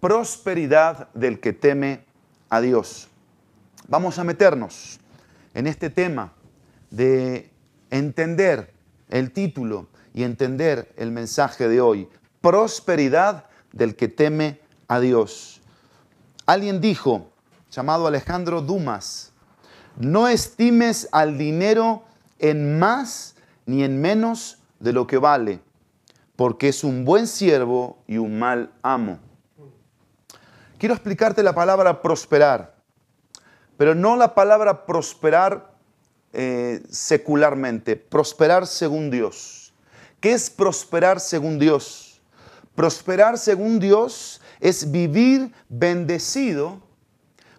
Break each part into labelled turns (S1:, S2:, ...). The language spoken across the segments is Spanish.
S1: prosperidad del que teme a Dios. Vamos a meternos en este tema de entender el título y entender el mensaje de hoy. Prosperidad del que teme a Dios. Alguien dijo, llamado Alejandro Dumas, no estimes al dinero en más ni en menos de lo que vale, porque es un buen siervo y un mal amo. Quiero explicarte la palabra prosperar, pero no la palabra prosperar eh, secularmente, prosperar según Dios. ¿Qué es prosperar según Dios? Prosperar según Dios es vivir bendecido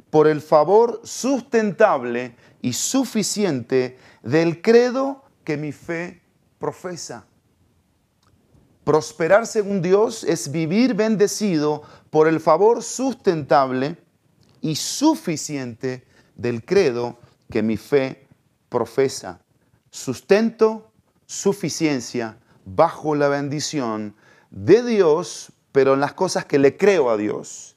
S1: por el favor sustentable y suficiente del credo que mi fe profesa. Prosperar según Dios es vivir bendecido por el favor sustentable y suficiente del credo que mi fe profesa. Sustento, suficiencia, bajo la bendición de Dios, pero en las cosas que le creo a Dios.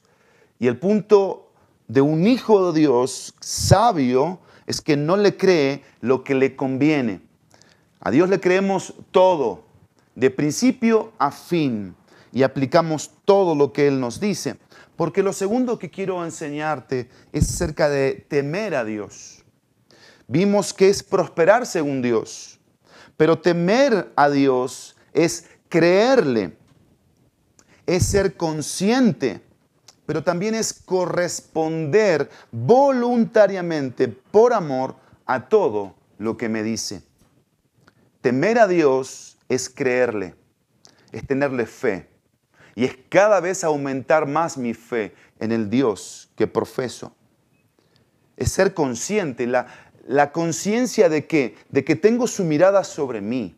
S1: Y el punto de un hijo de Dios sabio es que no le cree lo que le conviene. A Dios le creemos todo, de principio a fin, y aplicamos todo lo que Él nos dice. Porque lo segundo que quiero enseñarte es acerca de temer a Dios. Vimos que es prosperar según Dios, pero temer a Dios es creerle, es ser consciente, pero también es corresponder voluntariamente por amor a todo lo que me dice. Temer a Dios es creerle, es tenerle fe y es cada vez aumentar más mi fe en el Dios que profeso. Es ser consciente, la, la conciencia de que, de que tengo su mirada sobre mí,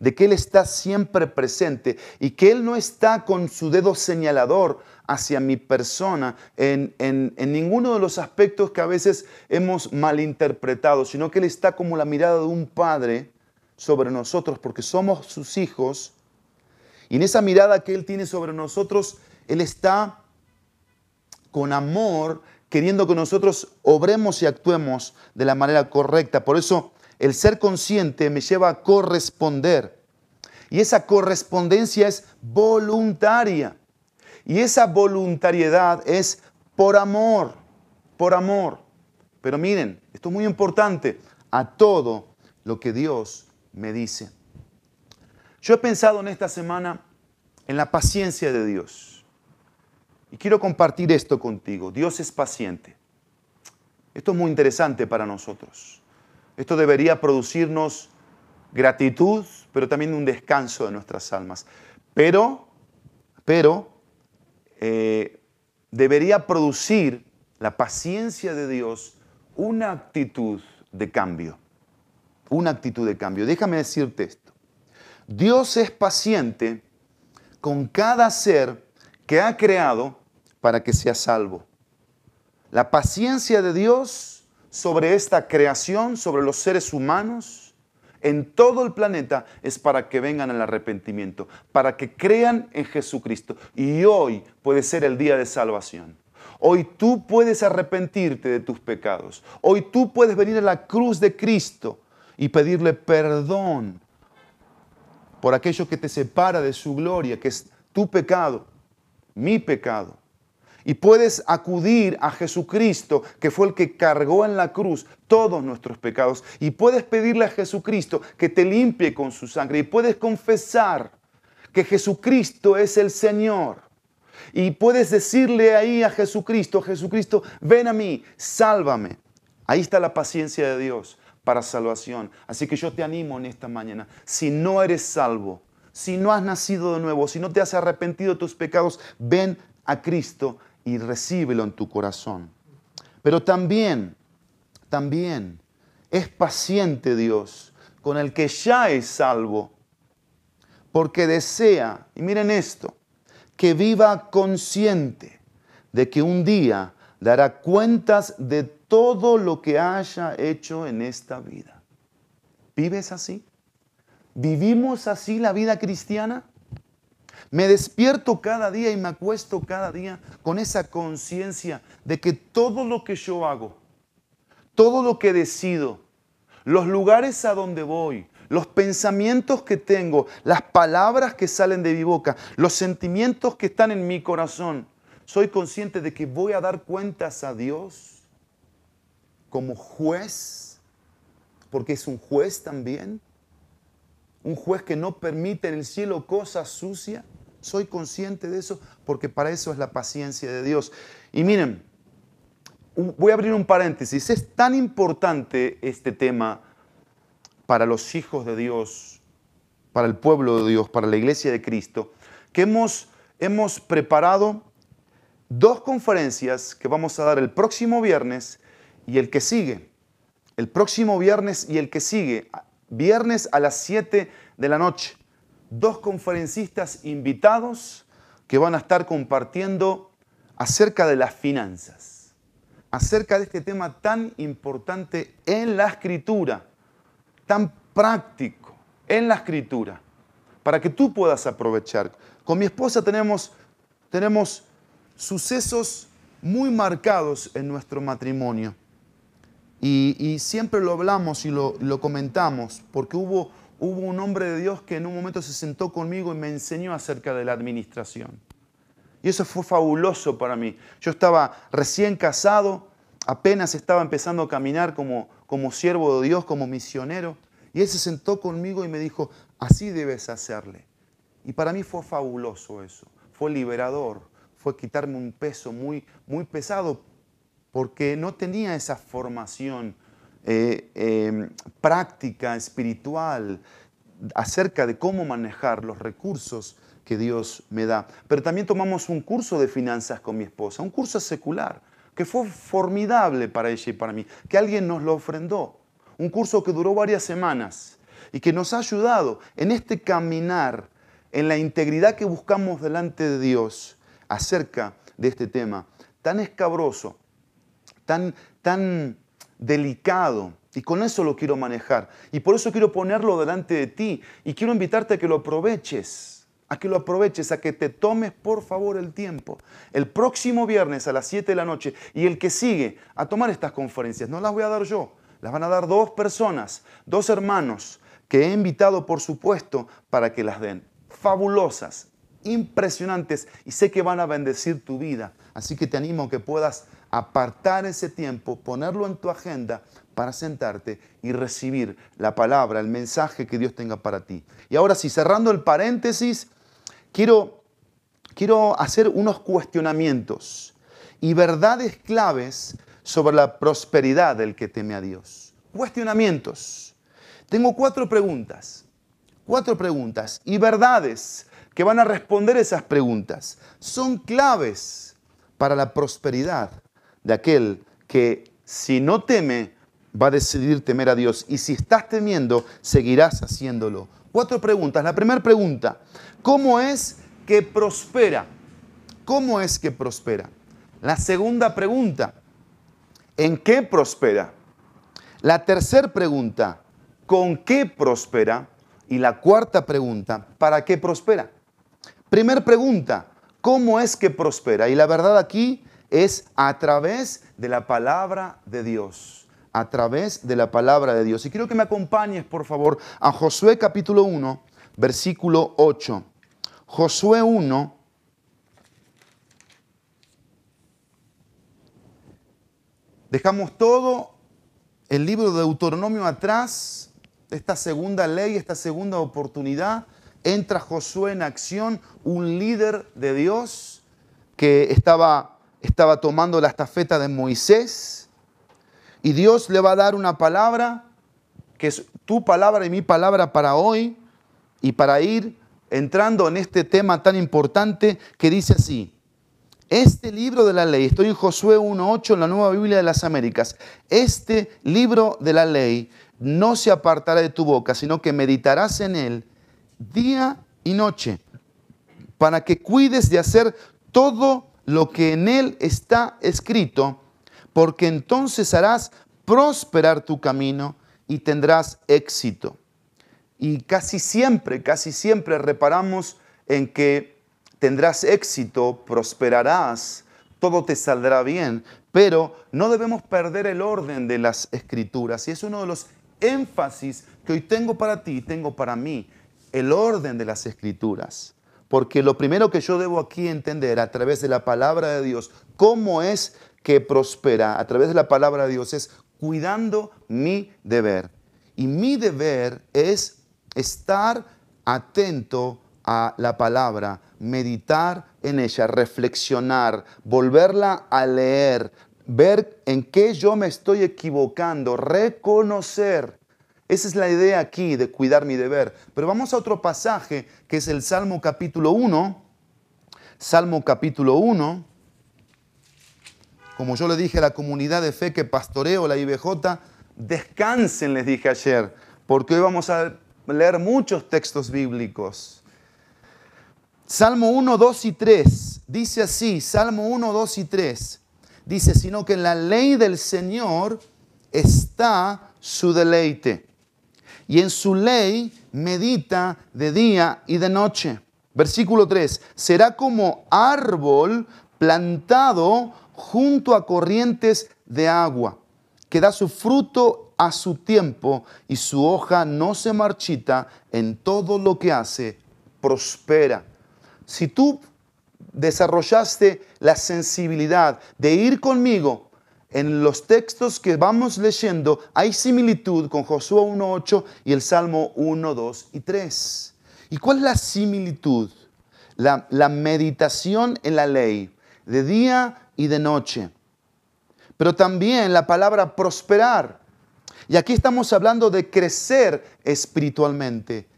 S1: de que Él está siempre presente y que Él no está con su dedo señalador hacia mi persona en, en, en, ninguno de los aspectos que a veces hemos malinterpretado, sino que Él está como la mirada de un padre sobre nosotros porque somos sus hijos. Y en esa mirada que Él tiene sobre nosotros, Él está con amor queriendo que nosotros obremos y actuemos de la manera correcta. Por eso el ser consciente me lleva a corresponder. Y esa correspondencia es voluntaria. Y esa voluntariedad es por amor, por amor. Pero miren, esto es muy importante, a todo lo que Dios me dice. Yo he pensado en esta semana en la paciencia de Dios. Y quiero compartir esto contigo. Dios es paciente. Esto es muy interesante para nosotros. Esto debería producirnos gratitud, pero también un descanso de nuestras almas. Pero, pero, eh, debería producir la paciencia de Dios una actitud de cambio. Una actitud de cambio. Déjame decirte esto. Dios es paciente con cada ser que ha creado para que sea salvo. La paciencia de Dios sobre esta creación, sobre los seres humanos, en todo el planeta, es para que vengan al arrepentimiento, para que crean en Jesucristo. Y hoy puede ser el día de salvación. Hoy tú puedes arrepentirte de tus pecados. Hoy tú puedes venir a la cruz de Cristo y pedirle perdón por aquello que te separa de su gloria, que es tu pecado mi pecado. Y puedes acudir a Jesucristo, que fue el que cargó en la cruz todos nuestros pecados. Y puedes pedirle a Jesucristo que te limpie con su sangre. Y puedes confesar que Jesucristo es el Señor. Y puedes decirle ahí a Jesucristo, Jesucristo, ven a mí, sálvame. Ahí está la paciencia de Dios para salvación. Así que yo te animo en esta mañana. Si no eres salvo, si no has nacido de nuevo, si no te has arrepentido de tus pecados, ven a Cristo y recíbelo en tu corazón. Pero también, también es paciente Dios con el que ya es salvo, porque desea, y miren esto, que viva consciente de que un día dará cuentas de todo lo que haya hecho en esta vida. ¿Vives así? ¿Vivimos así la vida cristiana? Me despierto cada día y me acuesto cada día con esa conciencia de que todo lo que yo hago, todo lo que decido, los lugares a donde voy, los pensamientos que tengo, las palabras que salen de mi boca, los sentimientos que están en mi corazón, soy consciente de que voy a dar cuentas a Dios como juez, porque es un juez también, un juez que no permite en el cielo cosas sucias. Soy consciente de eso porque para eso es la paciencia de Dios. Y miren, voy a abrir un paréntesis. Es tan importante este tema para los hijos de Dios, para el pueblo de Dios, para la iglesia de Cristo, que hemos, hemos preparado dos conferencias que vamos a dar el próximo viernes y el que sigue. El próximo viernes y el que sigue, viernes a las 7 de la noche. Dos conferencistas invitados que van a estar compartiendo acerca de las finanzas, acerca de este tema tan importante en la escritura tan práctico en la escritura para que tú puedas aprovechar. Con mi esposa tenemos, tenemos sucesos muy marcados en nuestro matrimonio y, siempre lo hablamos y lo, comentamos porque hubo, hubo un hombre de Dios que en un momento se sentó conmigo y me enseñó acerca de la administración. Y eso fue fabuloso para mí. Yo estaba recién casado, apenas estaba empezando a caminar como, como siervo de Dios, como misionero. Y él se sentó conmigo y me dijo, así debes hacerle. Y para mí fue fabuloso eso, fue liberador, fue quitarme un peso muy, muy pesado porque no tenía esa formación eh, em, práctica, espiritual, acerca de cómo manejar los recursos que Dios me da. Pero también tomamos un curso de finanzas con mi esposa, un curso secular que fue formidable para ella y para mí, que alguien nos lo ofrendó. Un curso que duró varias semanas y que nos ha ayudado en este caminar, en la integridad que buscamos delante de Dios acerca de este tema tan escabroso, tan, tan delicado. Y con eso lo quiero manejar. Y por eso quiero ponerlo delante de ti. Y quiero invitarte a que lo aproveches a que lo aproveches, a que te tomes por favor el tiempo. El próximo viernes a las 7 de la noche y el que sigue a tomar estas conferencias, no las voy a dar yo, las van a dar dos personas, dos hermanos que he invitado por supuesto para que las den. Fabulosas, impresionantes y sé que van a bendecir tu vida. Así que te animo a que puedas apartar ese tiempo, ponerlo en tu agenda para sentarte y recibir la palabra, el mensaje que Dios tenga para ti. Y ahora sí, cerrando el paréntesis, quiero, quiero hacer unos cuestionamientos y verdades claves sobre la prosperidad del que teme a Dios. Cuestionamientos. Tengo cuatro preguntas, cuatro preguntas y verdades que van a responder esas preguntas. Son claves para la prosperidad de aquel que si no teme, va a decidir temer a Dios. Y si estás temiendo, seguirás haciéndolo. Cuatro preguntas. La primera pregunta, ¿cómo es que prospera? ¿Cómo es que prospera? La segunda pregunta, ¿en qué prospera? La tercera pregunta, ¿con qué prospera? Y la cuarta pregunta, ¿para qué prospera? Primer pregunta, ¿cómo es que prospera? Y la verdad aquí es a través de la palabra de Dios a través de la palabra de Dios. Y quiero que me acompañes, por favor, a Josué capítulo 1, versículo 8. Josué 1, Dejamos todo el libro de Deuteronomio atrás, esta segunda ley, esta segunda oportunidad. Entra Josué en acción, un líder de Dios que estaba, estaba tomando la estafeta de Moisés y Dios le va a dar una palabra, que es tu palabra y mi palabra para hoy, y para ir entrando en este tema tan importante que dice así. Este libro de la ley, estoy en Josué 1.8 en la Nueva Biblia de las Américas, este libro de la ley no se apartará de tu boca, sino que meditarás en él día y noche, para que cuides de hacer todo lo que en él está escrito porque entonces harás prosperar tu camino y tendrás éxito. Y casi siempre, casi siempre reparamos en que tendrás éxito, prosperarás, todo te saldrá bien, pero no debemos perder el orden de las escrituras. Y es uno de los énfasis que hoy tengo para ti, tengo para mí, el orden de las escrituras. Porque lo primero que yo debo aquí entender a través de la palabra de Dios, cómo es que prospera a través de la palabra de Dios, es cuidando mi deber. Y mi deber es estar atento a la palabra, meditar en ella, reflexionar, volverla a leer, ver en qué yo me estoy equivocando, reconocer. Esa es la idea aquí de cuidar mi deber. Pero vamos a otro pasaje que es el Salmo capítulo 1. Salmo capítulo 1. Como yo le dije a la comunidad de fe que pastoreo la IBJ, descansen, les dije ayer, porque hoy vamos a leer muchos textos bíblicos. Salmo 1, 2 y 3. Dice así, Salmo 1, 2 y 3. Dice, sino que en la ley del Señor está su deleite. Y en su ley medita de día y de noche. Versículo 3. Será como árbol plantado junto a corrientes de agua, que da su fruto a su tiempo y su hoja no se marchita en todo lo que hace, prospera si tú desarrollaste la sensibilidad de ir conmigo en los textos que vamos leyendo, hay similitud con Josué 1.8 y el Salmo 1, 2 y 3. ¿Y cuál es la similitud? La, la meditación en la ley, de día y de noche. Pero también la palabra prosperar. Y aquí estamos hablando de crecer espiritualmente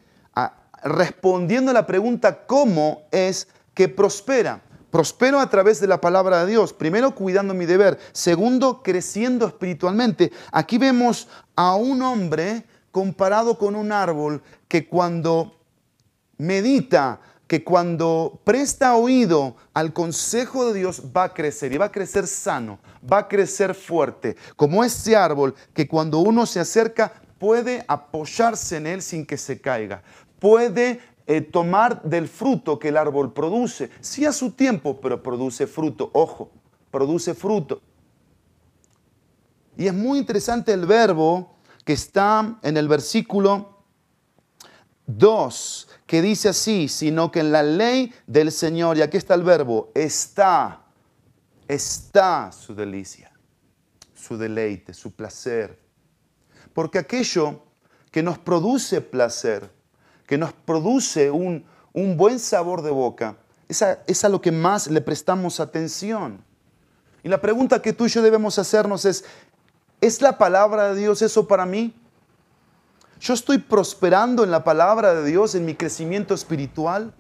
S1: respondiendo a la pregunta cómo es que prospera. Prospero a través de la palabra de Dios. Primero, cuidando mi deber. Segundo, creciendo espiritualmente. Aquí vemos a un hombre comparado con un árbol que cuando medita, que cuando presta oído al consejo de Dios va a crecer y va a crecer sano, va a crecer fuerte, como ese árbol que cuando uno se acerca puede apoyarse en él sin que se caiga, puede eh, tomar del fruto que el árbol produce. Sí a su tiempo, pero produce fruto. Ojo, produce fruto. Y es muy interesante el verbo que está en el versículo 2, que dice así, sino que en la ley del Señor, y aquí está el verbo, está, está su delicia, su deleite, su placer. Porque aquello que nos produce placer, que nos produce un, buen sabor de boca, es a, es a lo que más le prestamos atención. Y la pregunta que tú y yo debemos hacernos es, ¿es la palabra de Dios eso para mí? ¿Yo estoy prosperando en la palabra de Dios, en mi crecimiento espiritual?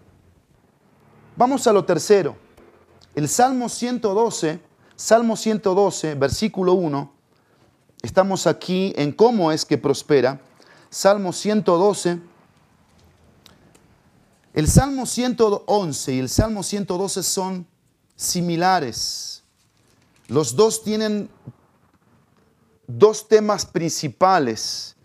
S1: Vamos a lo tercero. El Salmo 112, Salmo 112, versículo 1. Estamos aquí en cómo es que prospera. Salmo 112, el Salmo 111 y el Salmo 112 son similares. Los dos tienen dos temas principales.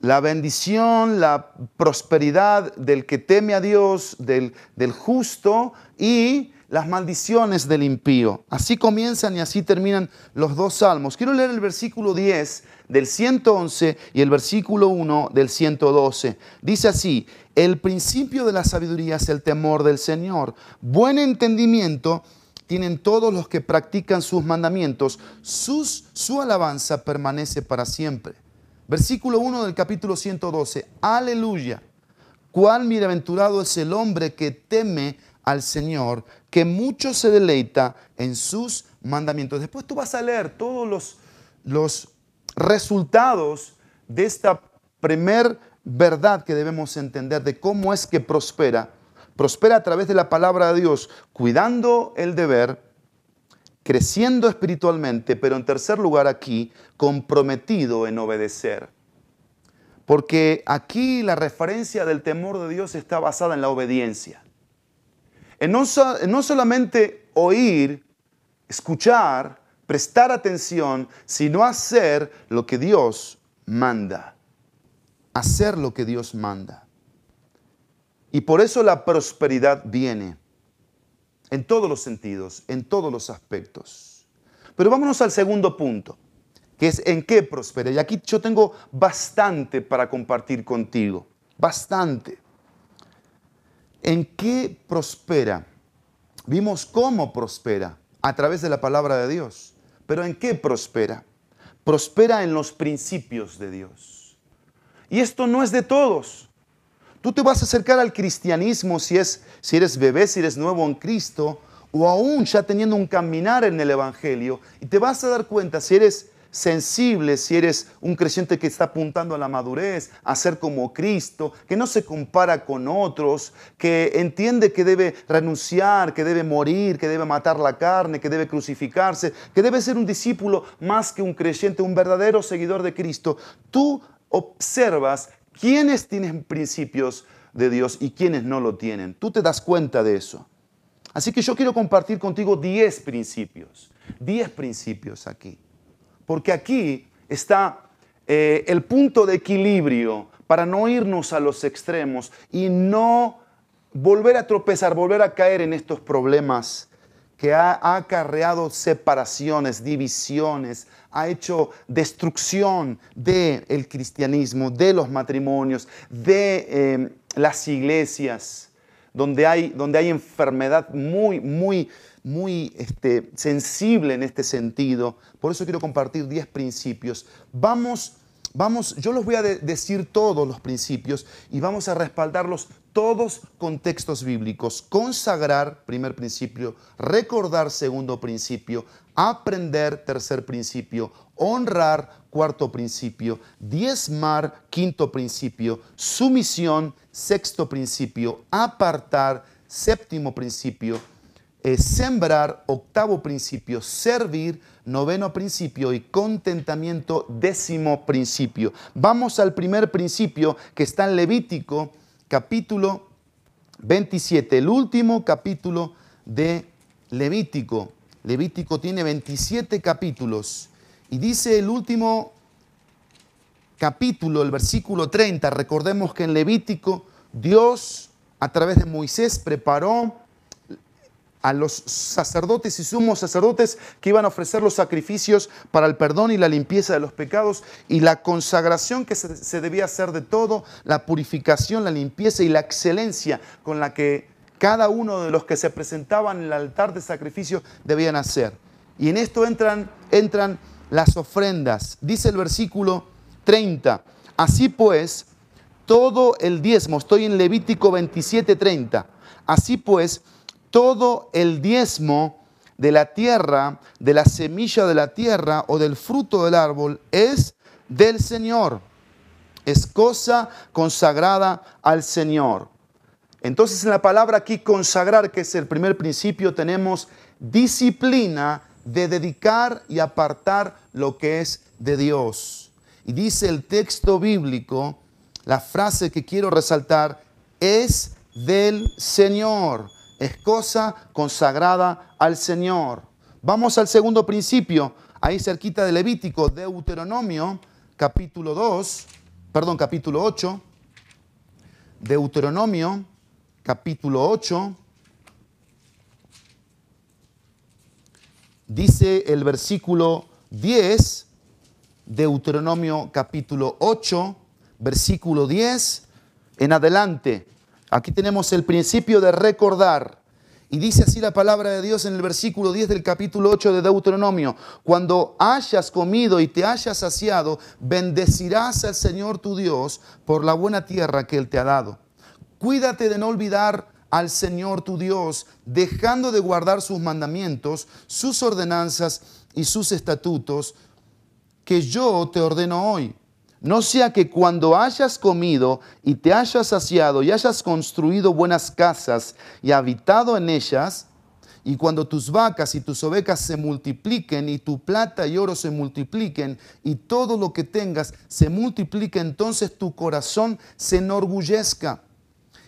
S1: La bendición, la prosperidad del que teme a Dios, del, del justo y las maldiciones del impío. Así comienzan y así terminan los dos salmos. Quiero leer el versículo 10 del 111 y el versículo 1 del 112. Dice así, el principio de la sabiduría es el temor del Señor. Buen entendimiento tienen todos los que practican sus mandamientos. Sus, su alabanza permanece para siempre. Versículo 1 del capítulo 112. Aleluya. Cuán bienaventurado es el hombre que teme al Señor, que mucho se deleita en sus mandamientos. Después tú vas a leer todos los, los resultados de esta primer verdad que debemos entender de cómo es que prospera. Prospera a través de la palabra de Dios, cuidando el deber, creciendo espiritualmente, pero en tercer lugar aquí, comprometido en obedecer. Porque aquí la referencia del temor de Dios está basada en la obediencia. En no, no solamente oír, escuchar, prestar atención, sino hacer lo que Dios manda hacer lo que Dios manda. Y por eso la prosperidad viene. en todos los sentidos, en todos los aspectos. Pero vámonos al segundo punto, que es en qué prospera. Y aquí yo tengo bastante para compartir contigo, bastante. ¿En qué prospera? Vimos cómo prospera a través de la palabra de Dios, pero ¿en qué prospera? Prospera en los principios de Dios. Y esto no es de todos. Tú te vas a acercar al cristianismo si, es, si eres bebé, si eres nuevo en Cristo, o aún ya teniendo un caminar en el Evangelio, y te vas a dar cuenta si eres sensible, si eres un creyente que está apuntando a la madurez, a ser como Cristo, que no se compara con otros, que entiende que debe renunciar, que debe morir, que debe matar la carne, que debe crucificarse, que debe ser un discípulo más que un creyente, un verdadero seguidor de Cristo. Tú observas quiénes tienen principios de Dios y quiénes no lo tienen. Tú te das cuenta de eso. Así que yo quiero compartir contigo 10 principios, 10 principios aquí. Porque aquí está eh, el punto de equilibrio para no irnos a los extremos y no volver a tropezar, volver a caer en estos problemas que ha, acarreado separaciones, divisiones, ha hecho destrucción del cristianismo, de los matrimonios, de eh, las iglesias, donde hay, donde hay enfermedad muy, muy, muy este, sensible en este sentido. Por eso quiero compartir 10 principios. Vamos Vamos, yo los voy a decir todos los principios y vamos a respaldarlos todos con textos bíblicos. Consagrar, primer principio, recordar, segundo principio, aprender, tercer principio, honrar, cuarto principio, diezmar, quinto principio, sumisión, sexto principio, apartar, séptimo principio, eh, sembrar, octavo principio, servir, noveno principio y contentamiento, décimo principio. Vamos al primer principio que está en Levítico capítulo 27, el último capítulo de Levítico. Levítico tiene 27 capítulos y dice el último capítulo, el versículo 30, recordemos que en Levítico Dios a través de Moisés preparó a los sacerdotes y sumos sacerdotes que iban a ofrecer los sacrificios para el perdón y la limpieza de los pecados y la consagración que se, debía hacer de todo, la purificación, la limpieza y la excelencia con la que cada uno de los que se presentaban en el altar de sacrificio debían hacer. Y en esto entran, entran las ofrendas. Dice el versículo 30. Así pues, todo el diezmo, estoy en Levítico 27, 30. Así pues, todo el diezmo de la tierra, de la semilla de la tierra o del fruto del árbol es del Señor. Es cosa consagrada al Señor. Entonces en la palabra aquí consagrar, que es el primer principio, tenemos disciplina de dedicar y apartar lo que es de Dios. Y dice el texto bíblico, la frase que quiero resaltar, es del Señor es cosa consagrada al Señor. Vamos al segundo principio, ahí cerquita de Levítico, Deuteronomio, capítulo 2, perdón, capítulo 8. Deuteronomio, capítulo 8. Dice el versículo 10, Deuteronomio capítulo 8, versículo 10 en adelante. Aquí tenemos el principio de recordar. Y dice así la palabra de Dios en el versículo 10 del capítulo 8 de Deuteronomio. Cuando hayas comido y te hayas saciado, bendecirás al Señor tu Dios por la buena tierra que Él te ha dado. Cuídate de no olvidar al Señor tu Dios, dejando de guardar sus mandamientos, sus ordenanzas y sus estatutos que yo te ordeno hoy no sea que cuando hayas comido y te hayas saciado y hayas construido buenas casas y habitado en ellas, y cuando tus vacas y tus ovejas se multipliquen y tu plata y oro se multipliquen y todo lo que tengas se multiplique, entonces tu corazón se enorgullezca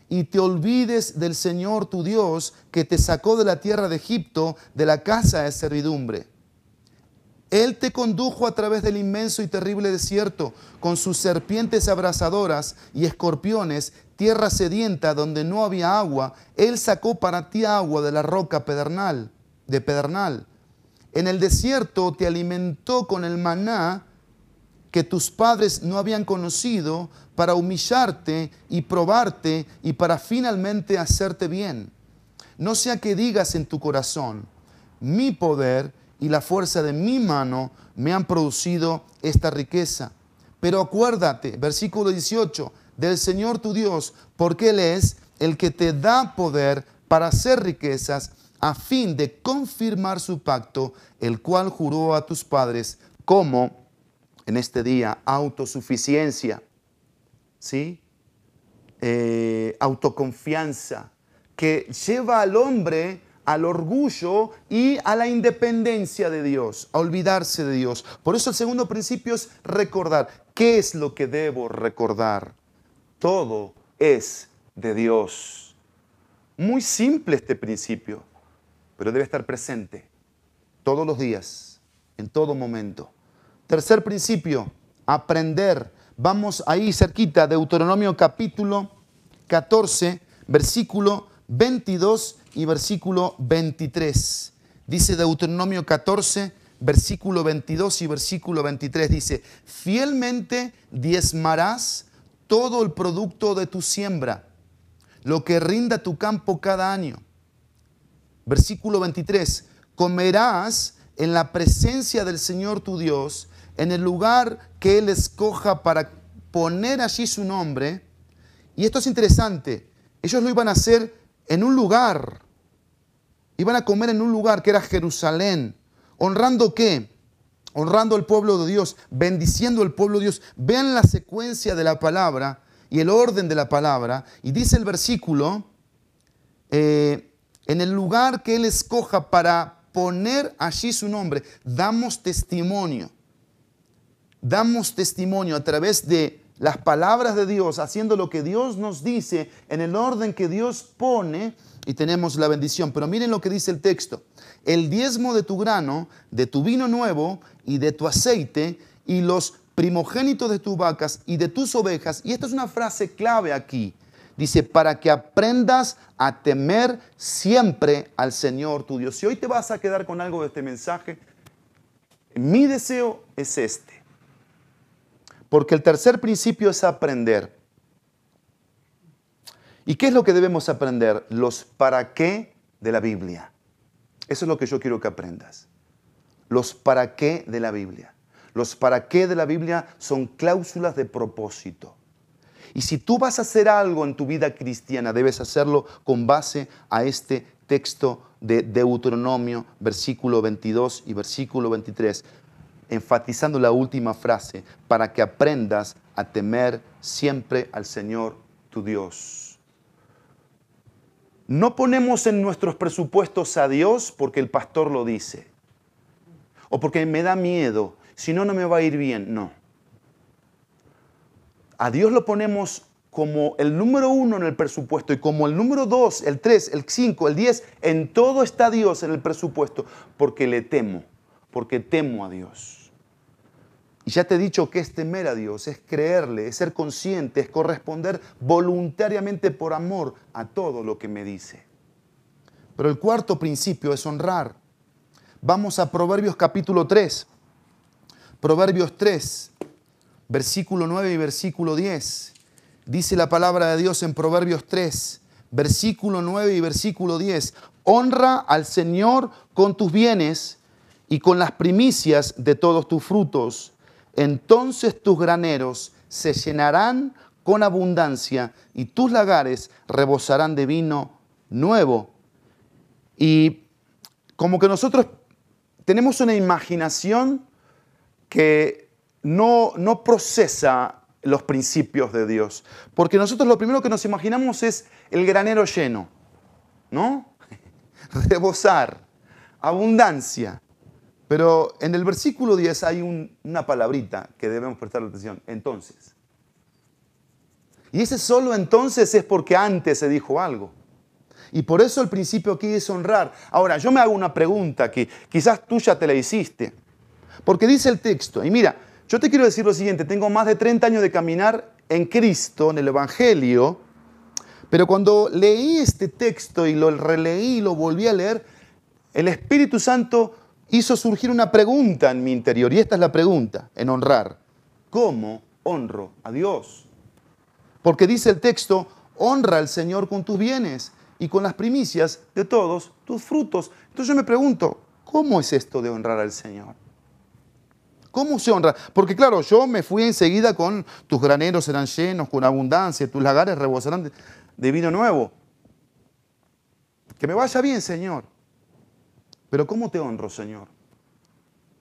S1: y te olvides del Señor tu Dios que te sacó de la tierra de Egipto, de la casa de servidumbre. Él te condujo a través del inmenso y terrible desierto, con sus serpientes abrasadoras y escorpiones, tierra sedienta donde no había agua. Él sacó para ti agua de la roca pedernal, de pedernal. En el desierto te alimentó con el maná que tus padres no habían conocido para humillarte y probarte y para finalmente hacerte bien. No sea que digas en tu corazón, mi poder y la fuerza de mi mano me han producido esta riqueza. Pero acuérdate, versículo 18, del Señor tu Dios, porque Él es el que te da poder para hacer riquezas a fin de confirmar su pacto, el cual juró a tus padres como en este día autosuficiencia, ¿sí? Eh, autoconfianza, que lleva al hombre al orgullo y a la independencia de Dios, a olvidarse de Dios. Por eso el segundo principio es recordar. ¿Qué es lo que debo recordar? Todo es de Dios. Muy simple este principio, pero debe estar presente todos los días, en todo momento. Tercer principio, aprender. Vamos ahí cerquita, Deuteronomio capítulo 14, versículo 22 y versículo 23. Dice Deuteronomio 14, versículo 22 y versículo 23. Dice, fielmente diezmarás todo el producto de tu siembra, lo que rinda tu campo cada año. Versículo 23, comerás en la presencia del Señor tu Dios en el lugar que Él escoja para poner allí su nombre. Y esto es interesante, ellos lo iban a hacer en un lugar, iban a comer en un lugar que era Jerusalén, honrando qué? Honrando al pueblo de Dios, bendiciendo al pueblo de Dios. Vean la secuencia de la palabra y el orden de la palabra. Y dice el versículo, eh, en el lugar que Él escoja para poner allí su nombre, damos testimonio damos testimonio a través de las palabras de Dios, haciendo lo que Dios nos dice en el orden que Dios pone y tenemos la bendición. Pero miren lo que dice el texto. El diezmo de tu grano, de tu vino nuevo y de tu aceite y los primogénitos de tus vacas y de tus ovejas. Y esta es una frase clave aquí. Dice, para que aprendas a temer siempre al Señor tu Dios. Si hoy te vas a quedar con algo de este mensaje, mi deseo es este porque el tercer principio es aprender. ¿Y qué es lo que debemos aprender? Los para qué de la Biblia. Eso es lo que yo quiero que aprendas. Los para qué de la Biblia. Los para qué de la Biblia son cláusulas de propósito. Y si tú vas a hacer algo en tu vida cristiana, debes hacerlo con base a este texto de Deuteronomio, versículo 22 y versículo 23 enfatizando la última frase, para que aprendas a temer siempre al Señor tu Dios. No ponemos en nuestros presupuestos a Dios porque el pastor lo dice, o porque me da miedo, si no, no me va a ir bien, no. A Dios lo ponemos como el número uno en el presupuesto y como el número dos, el tres, el cinco, el diez, en todo está Dios en el presupuesto, porque le temo porque temo a Dios. Y ya te he dicho que es temer a Dios, es creerle, es ser consciente, es corresponder voluntariamente por amor a todo lo que me dice. Pero el cuarto principio es honrar. Vamos a Proverbios capítulo 3. Proverbios 3, versículo 9 y versículo 10. Dice la palabra de Dios en Proverbios 3, versículo 9 y versículo 10. Honra al Señor con tus bienes y con las primicias de todos tus frutos. Entonces tus graneros se llenarán con abundancia y tus lagares rebosarán de vino nuevo. Y como que nosotros tenemos una imaginación que no, no procesa los principios de Dios. Porque nosotros lo primero que nos imaginamos es el granero lleno, ¿no? Rebosar, abundancia. Pero en el versículo 10 hay una palabrita que debemos prestar atención. Entonces. Y ese solo entonces es porque antes se dijo algo. Y por eso el principio aquí es honrar. Ahora, yo me hago una pregunta que quizás tú ya te la hiciste. Porque dice el texto, y mira, yo te quiero decir lo siguiente, tengo más de 30 años de caminar en Cristo, en el Evangelio, pero cuando leí este texto y lo releí y lo volví a leer, el Espíritu Santo hizo surgir una pregunta en mi interior, y esta es la pregunta, en honrar. ¿Cómo honro a Dios? Porque dice el texto, honra al Señor con tus bienes y con las primicias de todos tus frutos. Entonces yo me pregunto, ¿cómo es esto de honrar al Señor? ¿Cómo se honra? Porque claro, yo me fui enseguida con tus graneros serán llenos, con abundancia, tus lagares rebosarán de, vino nuevo. Que me vaya bien, Señor. Pero ¿cómo te honro, Señor?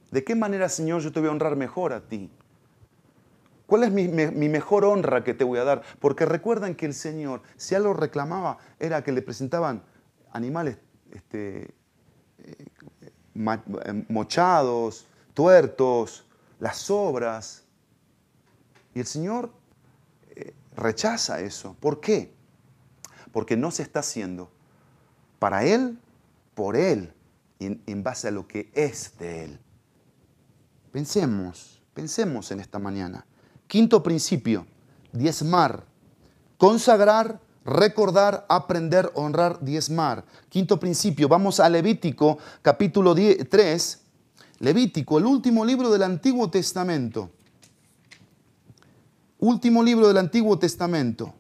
S1: ¿De qué manera, Señor, yo te voy a honrar mejor a ti? ¿Cuál es mi, mejor honra que te voy a dar? Porque recuerdan que el Señor, si algo reclamaba, era que le presentaban animales este, eh, mochados, tuertos, las obras. Y el Señor eh, rechaza eso. ¿Por qué? Porque no se está haciendo para Él, por Él, en, base a lo que es de Él. Pensemos, pensemos en esta mañana. Quinto principio, diezmar, consagrar, recordar, aprender, honrar, diezmar. Quinto principio, vamos a Levítico capítulo 3, Levítico, el último libro del Antiguo Testamento. Último libro del Antiguo Testamento.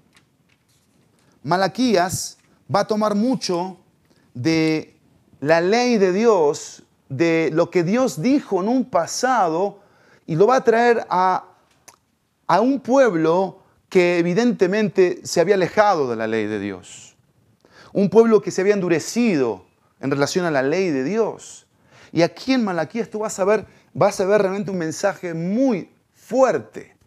S1: Malaquías va a tomar mucho de la ley de Dios, de lo que Dios dijo en un pasado, y lo va a traer a, a un pueblo que evidentemente se había alejado de la ley de Dios. Un pueblo que se había endurecido en relación a la ley de Dios. Y aquí en Malaquías tú vas a ver, vas a ver realmente un mensaje muy fuerte,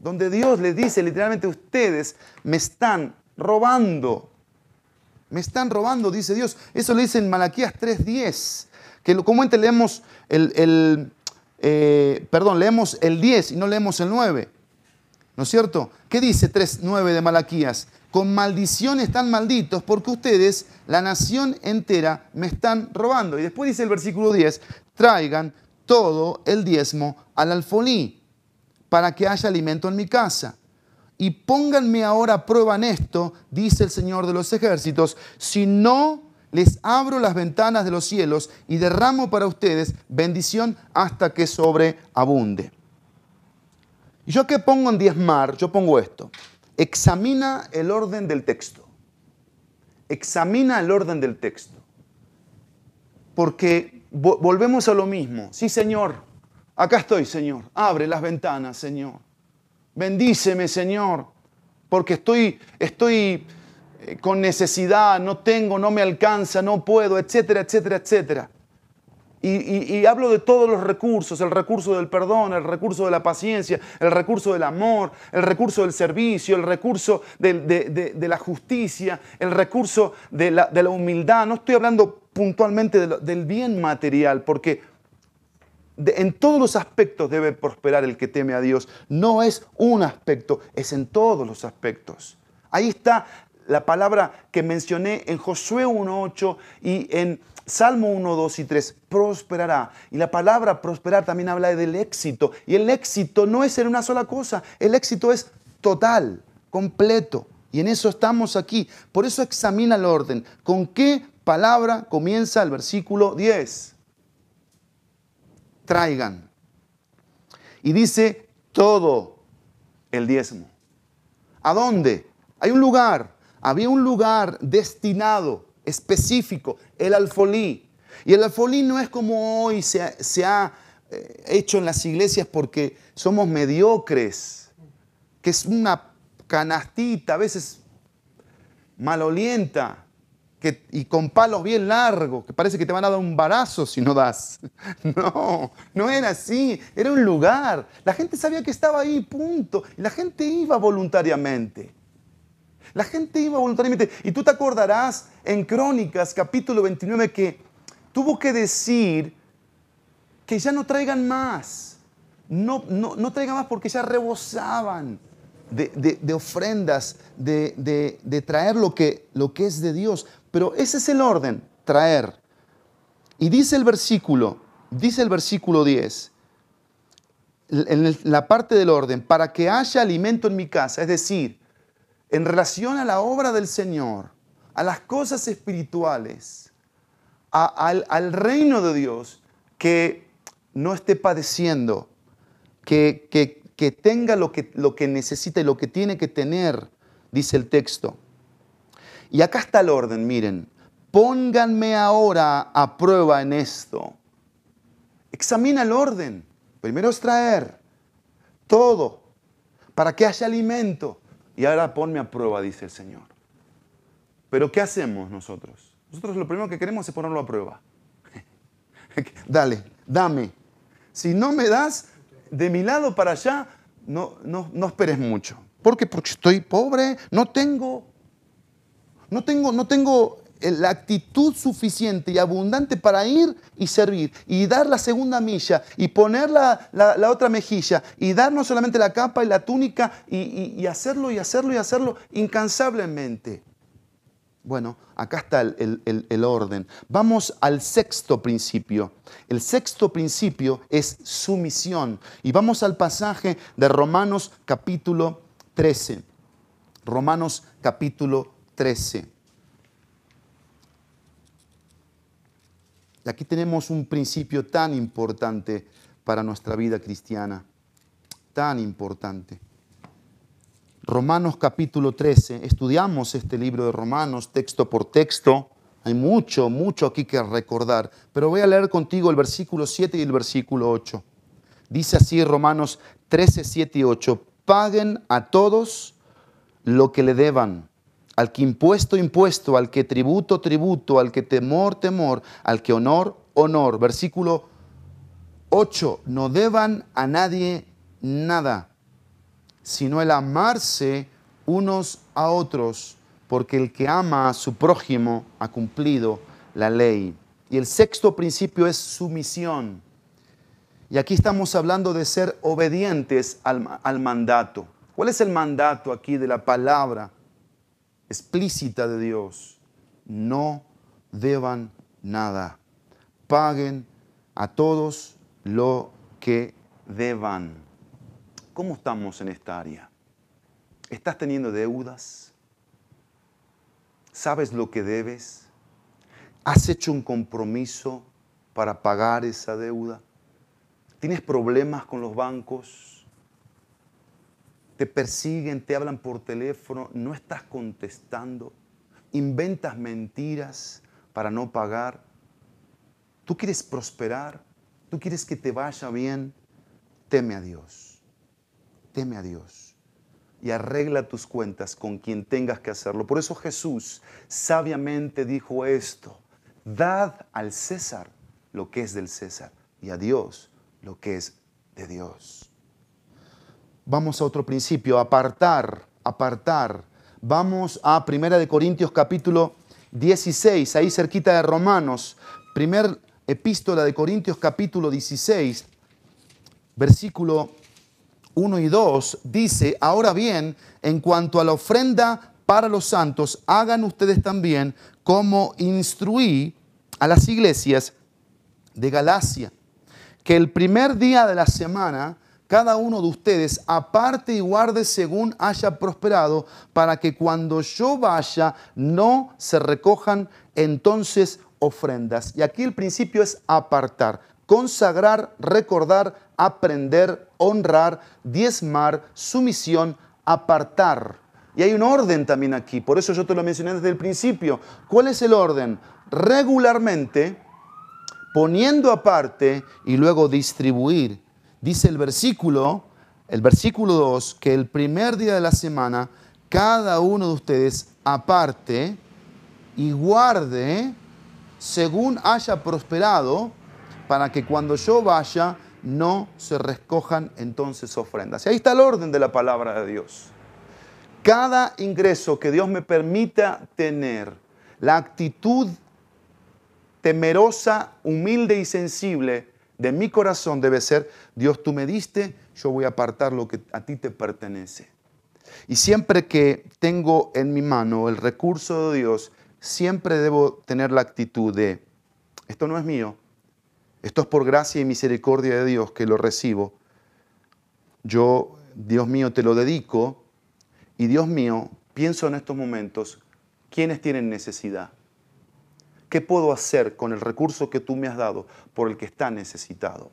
S1: donde Dios les dice literalmente, ustedes me están robando. Me están robando, dice Dios. Eso lo dice en Malaquías 3.10. Que comúnmente leemos el, el eh, perdón, leemos el 10 y no leemos el 9. ¿No es cierto? ¿Qué dice 3.9 de Malaquías? con maldición están malditos porque ustedes, la nación entera, me están robando. Y después dice el versículo 10, traigan todo el diezmo al alfolí para que haya alimento en mi casa. Y pónganme ahora a prueba en esto, dice el Señor de los ejércitos, si no les abro las ventanas de los cielos y derramo para ustedes bendición hasta que sobreabunde. ¿Y yo qué pongo en diezmar? Yo pongo esto. Examina el orden del texto. Examina el orden del texto. Porque volvemos a lo mismo. Sí, Señor, acá estoy, Señor. Abre las ventanas, Señor. Bendíceme, Señor, porque estoy, estoy eh, con necesidad, no tengo, no me alcanza, no puedo, etcétera, etcétera, etcétera. Y, hablo de todos los recursos, el recurso del perdón, el recurso de la paciencia, el recurso del amor, el recurso del servicio, el recurso de, la justicia, el recurso de la, humildad. No estoy hablando puntualmente del bien material, porque en todos los aspectos debe prosperar el que teme a Dios. No es un aspecto, es en todos los aspectos. Ahí está la palabra que mencioné en Josué 1.8 y en Salmo 1, 2 y 3, prosperará. Y la palabra prosperar también habla del éxito. Y el éxito no es en una sola cosa, el éxito es total, completo. Y en eso estamos aquí. Por eso examina el orden. ¿Con qué palabra comienza el versículo 10? Traigan. Y dice todo el diezmo. ¿A dónde? Hay un lugar. Había un lugar destinado específico, el alfolí. Y el alfolí no es como hoy se ha, eh, hecho en las iglesias porque somos mediocres, que es una canastita, a veces malolienta, y con palos bien largos, que parece que te van a dar un barazo si no das. No, no era así, era un lugar. La gente sabía que estaba ahí, punto. Y la gente iba voluntariamente. La gente iba voluntariamente. Y tú te acordarás en Crónicas capítulo 29 que tuvo que decir que ya no traigan más. No, no, traigan más porque ya rebosaban de, ofrendas, de, de, traer lo que, lo que es de Dios. Pero ese es el orden, traer. Y dice el versículo, dice el versículo 10, en la parte del orden, para que haya alimento en mi casa, es decir, en relación a la obra del Señor, a las cosas espirituales, al, al, reino de Dios, que no esté padeciendo, que, que, que tenga lo que, lo que necesita y lo que tiene que tener, dice el texto. Y acá está el orden, miren, pónganme ahora a prueba en esto. Examina el orden. Primero es traer todo para que haya alimento. Y ahora ponme a prueba, dice el Señor. Pero ¿qué hacemos nosotros? Nosotros lo primero que queremos es ponerlo a prueba. Dale, dame. Si no me das de mi lado para allá, no, no, no esperes mucho. ¿Por qué? Porque estoy pobre, no tengo, no tengo, no tengo la actitud suficiente y abundante para ir y servir y dar la segunda milla y poner la, otra mejilla y dar no solamente la capa y la túnica y, hacerlo y hacerlo y hacerlo incansablemente. Bueno, acá está el, el, orden. Vamos al sexto principio. El sexto principio es sumisión. Y vamos al pasaje de Romanos capítulo 13. Romanos capítulo 13. Y aquí tenemos un principio tan importante para nuestra vida cristiana, tan importante. Romanos capítulo 13, estudiamos este libro de Romanos texto por texto, hay mucho, mucho aquí que recordar, pero voy a leer contigo el versículo 7 y el versículo 8. Dice así Romanos 13, 7 y 8, paguen a todos lo que le deban al que impuesto, impuesto, al que tributo, tributo, al que temor, temor, al que honor, honor. Versículo 8, no deban a nadie nada, sino el amarse unos a otros, porque el que ama a su prójimo ha cumplido la ley. Y el sexto principio es sumisión. Y aquí estamos hablando de ser obedientes al, al mandato. ¿Cuál es el mandato aquí de la palabra? Explícita de Dios, no deban nada. Paguen a todos lo que deban. ¿Cómo estamos en esta área? ¿Estás teniendo deudas? ¿Sabes lo que debes? ¿Has hecho un compromiso para pagar esa deuda? ¿Tienes problemas con los bancos? Te persiguen, te hablan por teléfono, no estás contestando, inventas mentiras para no pagar. Tú quieres prosperar, tú quieres que te vaya bien, teme a Dios, teme a Dios y arregla tus cuentas con quien tengas que hacerlo. Por eso Jesús sabiamente dijo esto, dad al César lo que es del César y a Dios lo que es de Dios. Vamos a otro principio, apartar, apartar. Vamos a Primera de Corintios capítulo 16, ahí cerquita de Romanos. Primer epístola de Corintios capítulo 16, versículo 1 y 2, dice, ahora bien, en cuanto a la ofrenda para los santos, hagan ustedes también como instruí a las iglesias de Galacia, que el primer día de la semana cada uno de ustedes aparte y guarde según haya prosperado, para que cuando yo vaya no se recojan entonces ofrendas. Y aquí el principio es apartar, consagrar, recordar, aprender, honrar, diezmar, sumisión, apartar. Y hay un orden también aquí, por eso yo te lo mencioné desde el principio. ¿Cuál es el orden? Regularmente, poniendo aparte y luego distribuir dice el versículo, el versículo 2, que el primer día de la semana cada uno de ustedes aparte y guarde según haya prosperado, para que cuando yo vaya no se recojan entonces ofrendas. Y ahí está el orden de la palabra de Dios. Cada ingreso que Dios me permita tener, la actitud temerosa, humilde y sensible de mi corazón debe ser, Dios tú me diste, yo voy a apartar lo que a ti te pertenece. Y siempre que tengo en mi mano el recurso de Dios, siempre debo tener la actitud de, esto no es mío, esto es por gracia y misericordia de Dios que lo recibo, yo, Dios mío, te lo dedico y Dios mío, pienso en estos momentos, ¿quiénes tienen necesidad? ¿Qué puedo hacer con el recurso que tú me has dado por el que está necesitado?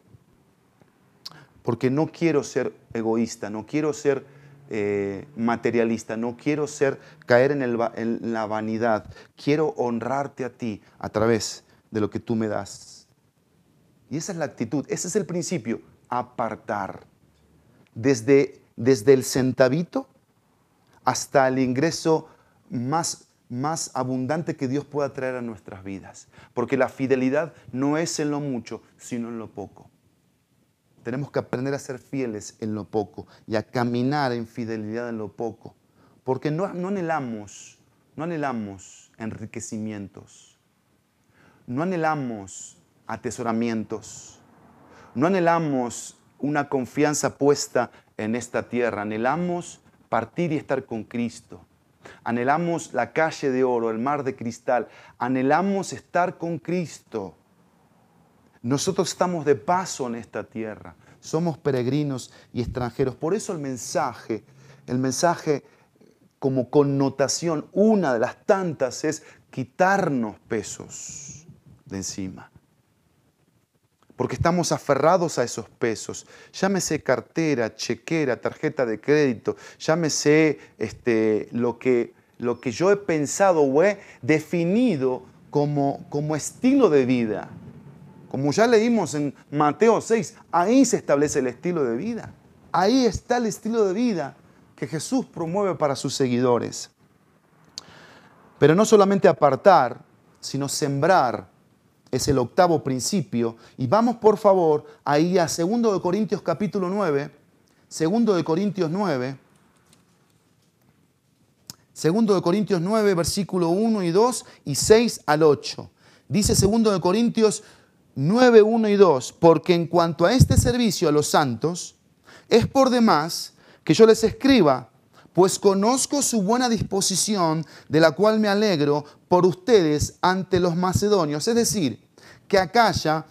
S1: Porque no quiero ser egoísta, no quiero ser eh, materialista, no quiero ser caer en, en la vanidad, quiero honrarte a ti a través de lo que tú me das. Y esa es la actitud, ese es el principio, apartar. Desde, desde el centavito hasta el ingreso más más abundante que Dios pueda traer a nuestras vidas. Porque la fidelidad no es en lo mucho, sino en lo poco. Tenemos que aprender a ser fieles en lo poco y a caminar en fidelidad en lo poco. Porque no, anhelamos, no anhelamos enriquecimientos. No anhelamos atesoramientos. No anhelamos una confianza puesta en esta tierra. Anhelamos partir y estar con Cristo anhelamos la calle de oro, el mar de cristal, anhelamos estar con Cristo. Nosotros estamos de paso en esta tierra, somos peregrinos y extranjeros. Por eso el mensaje, el mensaje como connotación, una de las tantas es quitarnos pesos de encima porque estamos aferrados a esos pesos. Llámese cartera, chequera, tarjeta de crédito, llámese este, lo, que, lo que yo he pensado o he definido como, como estilo de vida. Como ya leímos en Mateo 6, ahí se establece el estilo de vida. Ahí está el estilo de vida que Jesús promueve para sus seguidores. Pero no solamente apartar, sino sembrar es el octavo principio. Y vamos por favor ahí a 2 de Corintios capítulo 9, 2 de Corintios 9, 2 de Corintios 9, versículo 1 y 2 y 6 al 8. Dice 2 de Corintios 9, 1 y 2, porque en cuanto a este servicio a los santos, es por demás que yo les escriba, pues conozco su buena disposición, de la cual me alegro por ustedes ante los macedonios. Es decir, que Acaya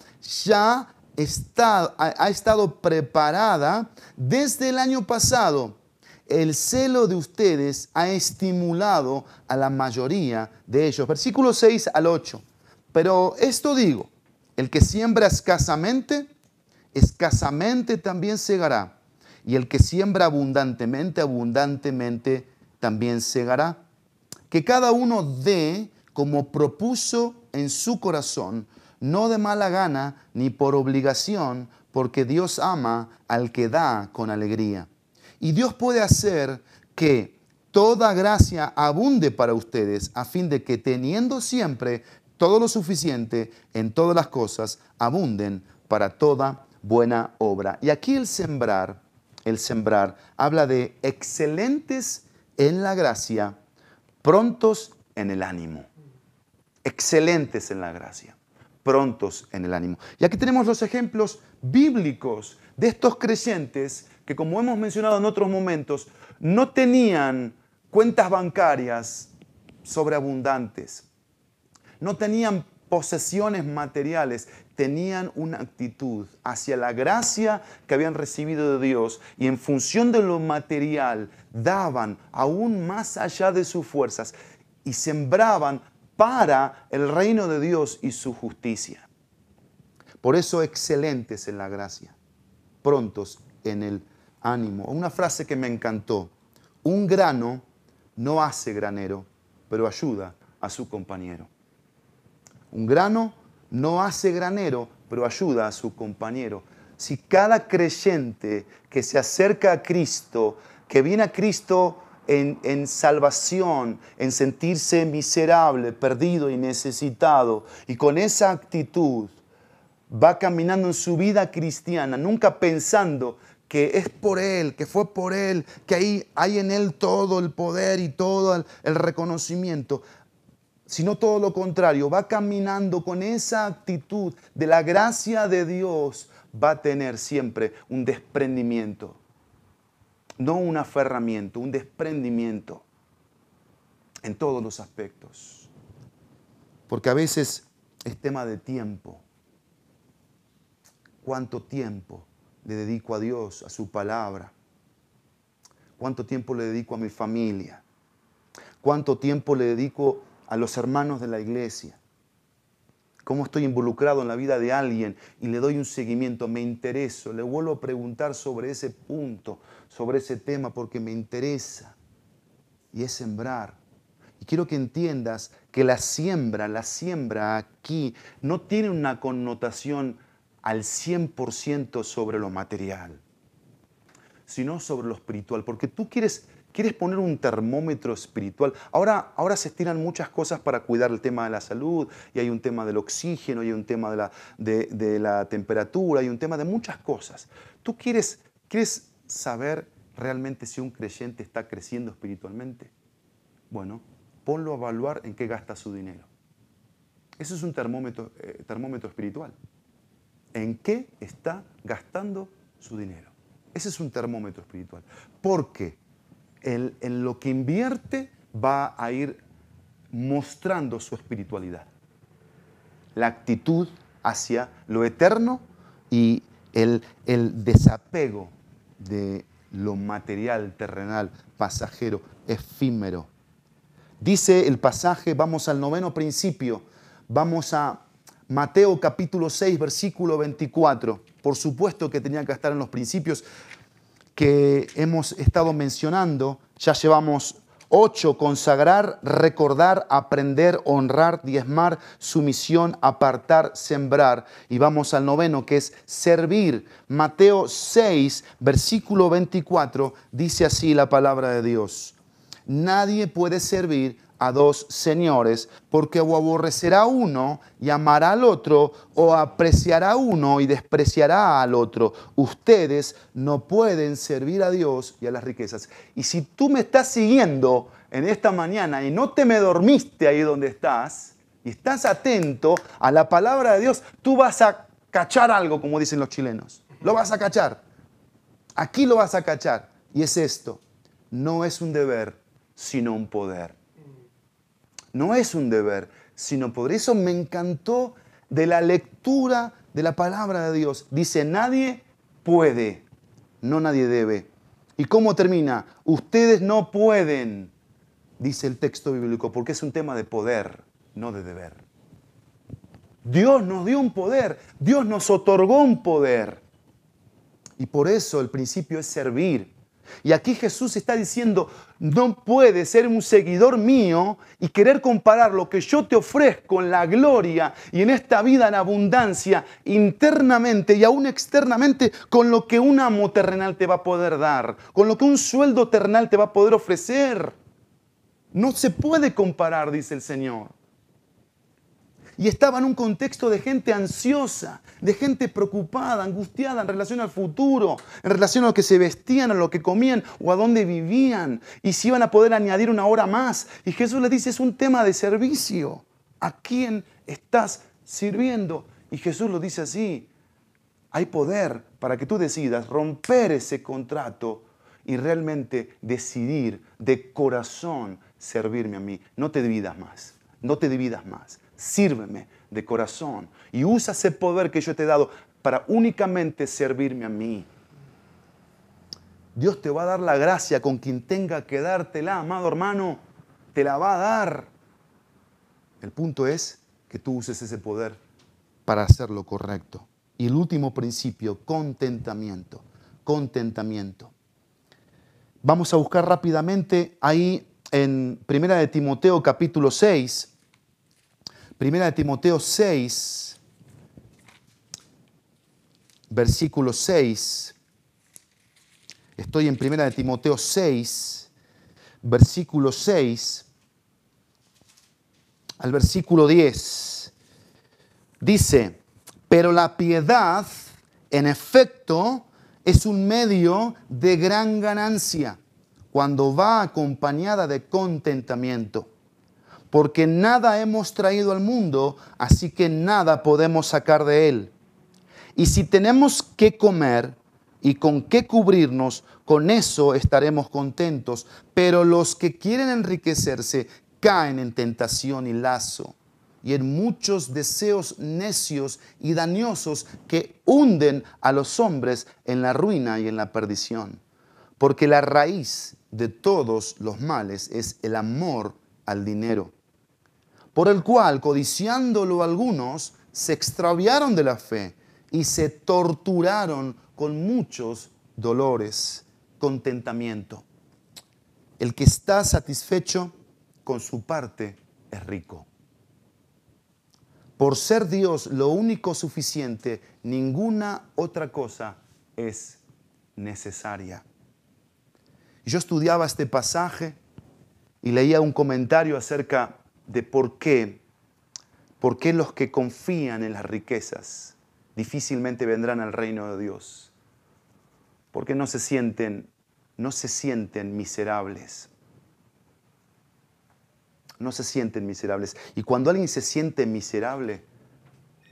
S1: ya ha estado preparada desde el año pasado. El celo de ustedes ha estimulado a la mayoría de ellos. Versículo 6 al 8. Pero esto digo, el que siembra escasamente, escasamente también segará. Y el que siembra abundantemente, abundantemente también segará. Que cada uno dé como propuso en su corazón, no de mala gana ni por obligación, porque Dios ama al que da con alegría. Y Dios puede hacer que toda gracia abunde para ustedes, a fin de que teniendo siempre todo lo suficiente en todas las cosas, abunden para toda buena obra. Y aquí el sembrar, el sembrar, habla de excelentes en la gracia, prontos en el ánimo. Excelentes en la gracia prontos en el ánimo. Y aquí tenemos los ejemplos bíblicos de estos creyentes que, como hemos mencionado en otros momentos, no tenían cuentas bancarias sobreabundantes, no tenían posesiones materiales, tenían una actitud hacia la gracia que habían recibido de Dios y en función de lo material daban aún más allá de sus fuerzas y sembraban para el reino de Dios y su justicia. Por eso excelentes en la gracia, prontos en el ánimo. Una frase que me encantó. Un grano no hace granero, pero ayuda a su compañero. Un grano no hace granero, pero ayuda a su compañero. Si cada creyente que se acerca a Cristo, que viene a Cristo en, salvación, en sentirse miserable, perdido y necesitado. Y con esa actitud va caminando en su vida cristiana, nunca pensando que es por Él, que fue por Él, que ahí hay en Él todo el poder y todo el, el reconocimiento, sino todo lo contrario, va caminando con esa actitud de la gracia de Dios, va a tener siempre un desprendimiento no un aferramiento, un desprendimiento en todos los aspectos. Porque a veces es tema de tiempo. ¿Cuánto tiempo le dedico a Dios, a su palabra? ¿Cuánto tiempo le dedico a mi familia? ¿Cuánto tiempo le dedico a los hermanos de la iglesia? ¿Cómo estoy involucrado en la vida de alguien y le doy un seguimiento? Me intereso, le vuelvo a preguntar sobre ese punto, sobre ese tema, porque me interesa. Y es sembrar. Y quiero que entiendas que la siembra, la siembra aquí no tiene una connotación al 100% sobre lo material, sino sobre lo espiritual, porque tú quieres, quieres poner un termómetro espiritual. Ahora, ahora se estiran muchas cosas para cuidar el tema de la salud, y hay un tema del oxígeno, hay un tema de la, de, la temperatura, hay un tema de muchas cosas. Tú quieres, quieres saber realmente si un creyente está creciendo espiritualmente. Bueno, ponlo a evaluar en qué gasta su dinero. Eso es un termómetro, eh, termómetro espiritual en qué está gastando su dinero. Ese es un termómetro espiritual. Porque en lo que invierte va a ir mostrando su espiritualidad. La actitud hacia lo eterno y el, el desapego de lo material, terrenal, pasajero, efímero. Dice el pasaje, vamos al noveno principio, vamos a Mateo capítulo 6, versículo 24. Por supuesto que tenía que estar en los principios que hemos estado mencionando. Ya llevamos ocho, consagrar, recordar, aprender, honrar, diezmar, sumisión, apartar, sembrar. Y vamos al noveno, que es servir. Mateo 6, versículo 24, dice así la palabra de Dios. Nadie puede servir a dos señores, porque o aborrecerá uno y amará al otro, o apreciará uno y despreciará al otro. Ustedes no pueden servir a Dios y a las riquezas. Y si tú me estás siguiendo en esta mañana y no te me dormiste ahí donde estás, y estás atento a la palabra de Dios, tú vas a cachar algo, como dicen los chilenos. Lo vas a cachar. Aquí lo vas a cachar. Y es esto. No es un deber, sino un poder no es un deber, sino por eso me encantó de la lectura de la palabra de Dios. Dice, nadie puede, no nadie debe. ¿Y cómo termina? Ustedes no pueden, dice el texto bíblico, porque es un tema de poder, no de deber. Dios nos dio un poder, Dios nos otorgó un poder. Y por eso el principio es servir. Y aquí Jesús está diciendo, no puedes ser un seguidor mío y querer comparar lo que yo te ofrezco en la gloria y en esta vida en abundancia internamente y aún externamente con lo que un amo terrenal te va a poder dar, con lo que un sueldo terrenal te va a poder ofrecer. No se puede comparar, dice el Señor y estaba en un contexto de gente ansiosa, de gente preocupada, angustiada en relación al futuro, en relación a lo que se vestían, a lo que comían o a dónde vivían, y si iban a poder añadir una hora más. Y Jesús les dice, es un tema de servicio. ¿A quién estás sirviendo? Y Jesús lo dice así, hay poder para que tú decidas romper ese contrato y realmente decidir de corazón servirme a mí. No te dividas más, no te dividas más sírveme de corazón y usa ese poder que yo te he dado para únicamente servirme a mí. Dios te va a dar la gracia con quien tenga que dártela, amado hermano, te la va a dar. El punto es que tú uses ese poder para hacer lo correcto. Y el último principio, contentamiento, contentamiento. Vamos a buscar rápidamente ahí en Primera de Timoteo capítulo 6, Primera de Timoteo 6, versículo 6. Estoy en Primera de Timoteo 6, versículo 6 al versículo 10. Dice, pero la piedad, en efecto, es un medio de gran ganancia cuando va acompañada de contentamiento porque nada hemos traído al mundo, así que nada podemos sacar de él. Y si tenemos que comer y con qué cubrirnos, con eso estaremos contentos. Pero los que quieren enriquecerse caen en tentación y lazo, y en muchos deseos necios y dañosos que hunden a los hombres en la ruina y en la perdición. Porque la raíz de todos los males es el amor al dinero, por el cual, codiciándolo algunos, se extraviaron de la fe y se torturaron con muchos dolores, contentamiento. El que está satisfecho con su parte es rico. Por ser Dios lo único suficiente, ninguna otra cosa es necesaria. Yo estudiaba este pasaje y leía un comentario acerca de por qué, por qué los que confían en las riquezas difícilmente vendrán al reino de Dios. Porque no se sienten, no se sienten miserables no se sienten miserables. Y cuando alguien se siente miserable,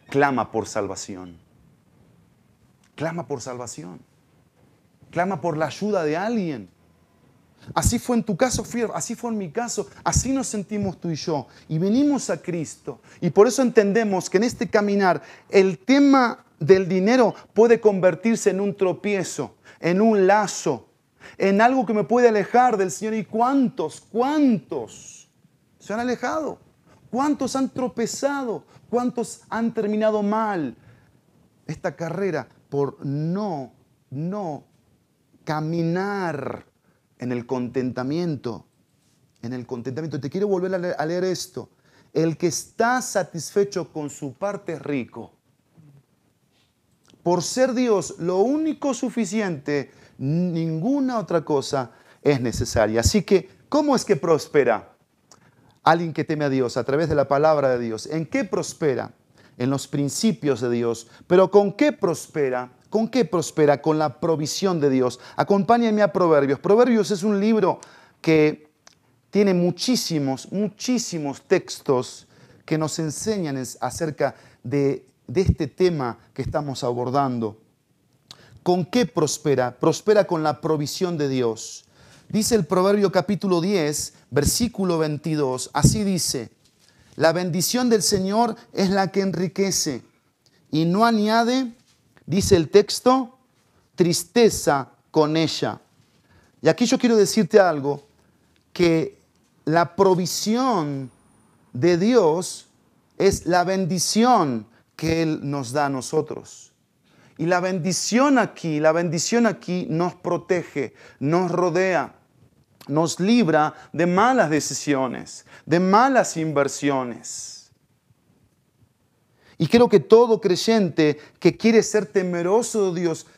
S1: clama por salvación. Clama por salvación. Clama por la ayuda de alguien. Así fue en tu caso, así fue en mi caso, así nos sentimos tú y yo. Y venimos a Cristo. Y por eso entendemos que en este caminar el tema del dinero puede convertirse en un tropiezo, en un lazo, en algo que me puede alejar del Señor. ¿Y cuántos, cuántos? se han alejado? ¿Cuántos han tropezado? ¿Cuántos han terminado mal esta carrera por no, no caminar en el contentamiento? En el contentamiento. Te quiero volver a leer, esto. El que está satisfecho con su parte es rico. Por ser Dios lo único suficiente, ninguna otra cosa es necesaria. Así que, ¿cómo es que prospera? alguien que teme a Dios a través de la palabra de Dios. ¿En qué prospera? En los principios de Dios. Pero ¿con qué prospera? ¿Con qué prospera? Con la provisión de Dios. Acompáñenme a Proverbios. Proverbios es un libro que tiene muchísimos, muchísimos textos que nos enseñan acerca de, este tema que estamos abordando. ¿Con qué prospera? Prospera con la provisión de Dios. Dice el Proverbio capítulo 10, versículo 22, así dice, la bendición del Señor es la que enriquece y no añade, dice el texto, tristeza con ella. Y aquí yo quiero decirte algo, que la provisión de Dios es la bendición que Él nos da a nosotros. Y la bendición aquí, la bendición aquí nos protege, nos rodea nos libra de malas decisiones, de malas inversiones. Y creo que todo creyente que quiere ser temeroso de Dios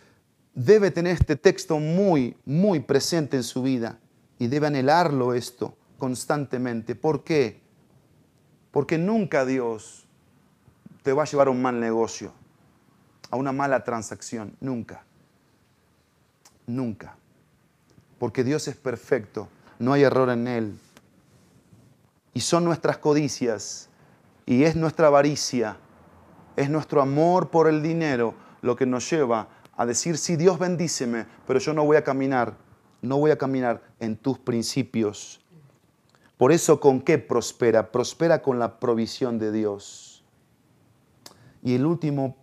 S1: debe tener este texto muy, muy presente en su vida y debe anhelarlo esto constantemente. ¿Por qué? Porque nunca Dios te va a llevar a un mal negocio, a una mala transacción, nunca. Nunca porque Dios es perfecto, no hay error en Él. Y son nuestras codicias y es nuestra avaricia, es nuestro amor por el dinero lo que nos lleva a decir, sí, Dios bendíceme, pero yo no voy a caminar, no voy a caminar en tus principios. Por eso, ¿con qué prospera? Prospera con la provisión de Dios. Y el último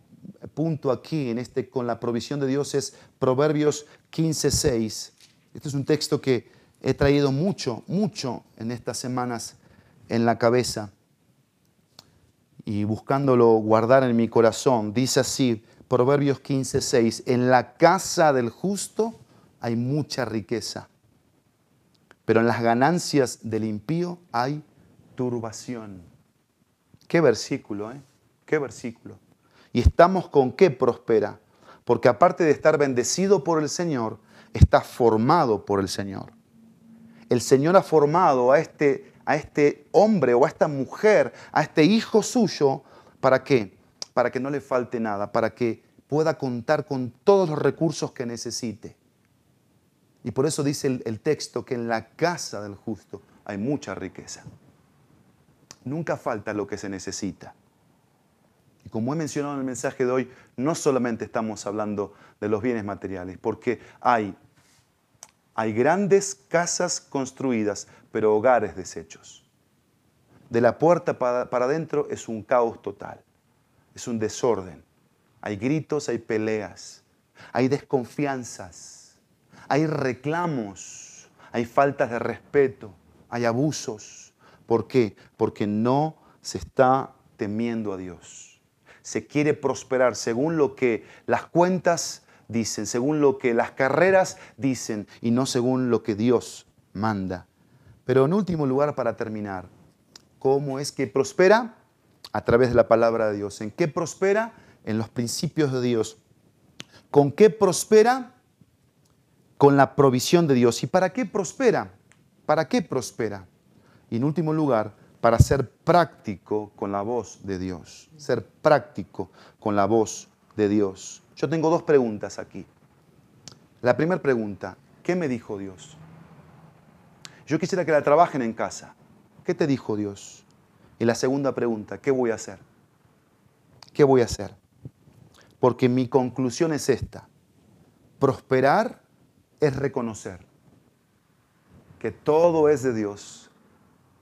S1: punto aquí, en este, con la provisión de Dios, es Proverbios 15, 6. Este es un texto que he traído mucho, mucho en estas semanas en la cabeza y buscándolo guardar en mi corazón. Dice así, Proverbios 15, 6, en la casa del justo hay mucha riqueza, pero en las ganancias del impío hay turbación. Qué versículo, ¿eh? Qué versículo. Y estamos con qué prospera, porque aparte de estar bendecido por el Señor, está formado por el Señor. El Señor ha formado a este, a este hombre o a esta mujer, a este hijo suyo, ¿para qué? Para que no le falte nada, para que pueda contar con todos los recursos que necesite. Y por eso dice el, el texto que en la casa del justo hay mucha riqueza. Nunca falta lo que se necesita. Y como he mencionado en el mensaje de hoy, no solamente estamos hablando de los bienes materiales, porque hay, hay grandes casas construidas, pero hogares deshechos. de la puerta para, adentro es un caos total, es un desorden. Hay gritos, hay peleas, hay desconfianzas, hay reclamos, hay faltas de respeto, hay abusos. ¿Por qué? Porque no se está temiendo a Dios. Se quiere prosperar según lo que las cuentas dicen, según lo que las carreras dicen y no según lo que Dios manda. Pero en último lugar, para terminar, ¿cómo es que prospera? A través de la palabra de Dios. ¿En qué prospera? En los principios de Dios. ¿Con qué prospera? Con la provisión de Dios. ¿Y para qué prospera? ¿Para qué prospera? Y en último lugar, para ser práctico con la voz de Dios. Ser práctico con la voz de Dios. Yo tengo dos preguntas aquí. La primera pregunta, ¿qué me dijo Dios? Yo quisiera que la trabajen en casa. ¿Qué te dijo Dios? Y la segunda pregunta, ¿qué voy a hacer? ¿Qué voy a hacer? Porque mi conclusión es esta. Prosperar es reconocer que todo es de Dios,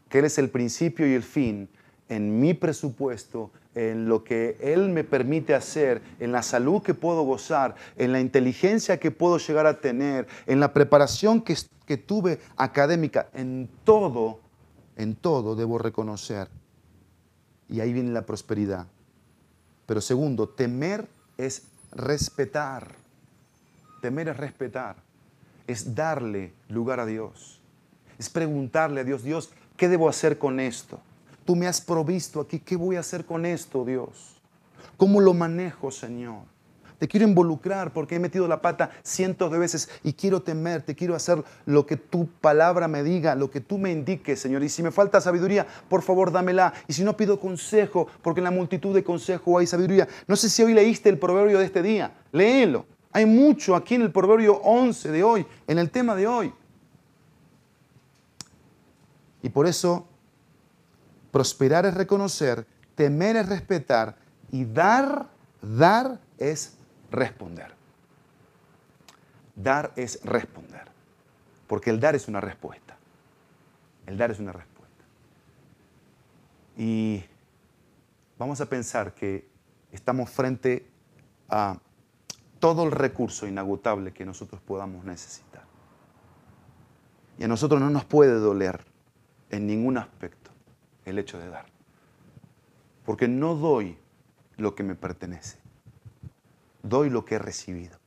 S1: que Él es el principio y el fin en mi presupuesto, en lo que Él me permite hacer, en la salud que puedo gozar, en la inteligencia que puedo llegar a tener, en la preparación que, que tuve académica, en todo, en todo debo reconocer. Y ahí viene la prosperidad. Pero segundo, temer es respetar. Temer es respetar. Es darle lugar a Dios. Es preguntarle a Dios, Dios, ¿qué debo hacer con esto? Tú me has provisto aquí, ¿qué voy a hacer con esto, Dios? ¿Cómo lo manejo, Señor? Te quiero involucrar porque he metido la pata cientos de veces y quiero temer, te quiero hacer lo que tu palabra me diga, lo que tú me indiques, Señor. Y si me falta sabiduría, por favor, dámela. Y si no pido consejo, porque en la multitud de consejos hay sabiduría. No sé si hoy leíste el proverbio de este día. Léelo. Hay mucho aquí en el proverbio 11 de hoy, en el tema de hoy. Y por eso, prosperar es reconocer, temer es respetar y dar, dar es responder. Dar es responder, porque el dar es una respuesta. El dar es una respuesta. Y vamos a pensar que estamos frente a todo el recurso inagotable que nosotros podamos necesitar. Y a nosotros no nos puede doler en ningún aspecto el hecho de dar. Porque no doy lo que me pertenece doy lo que he recibido.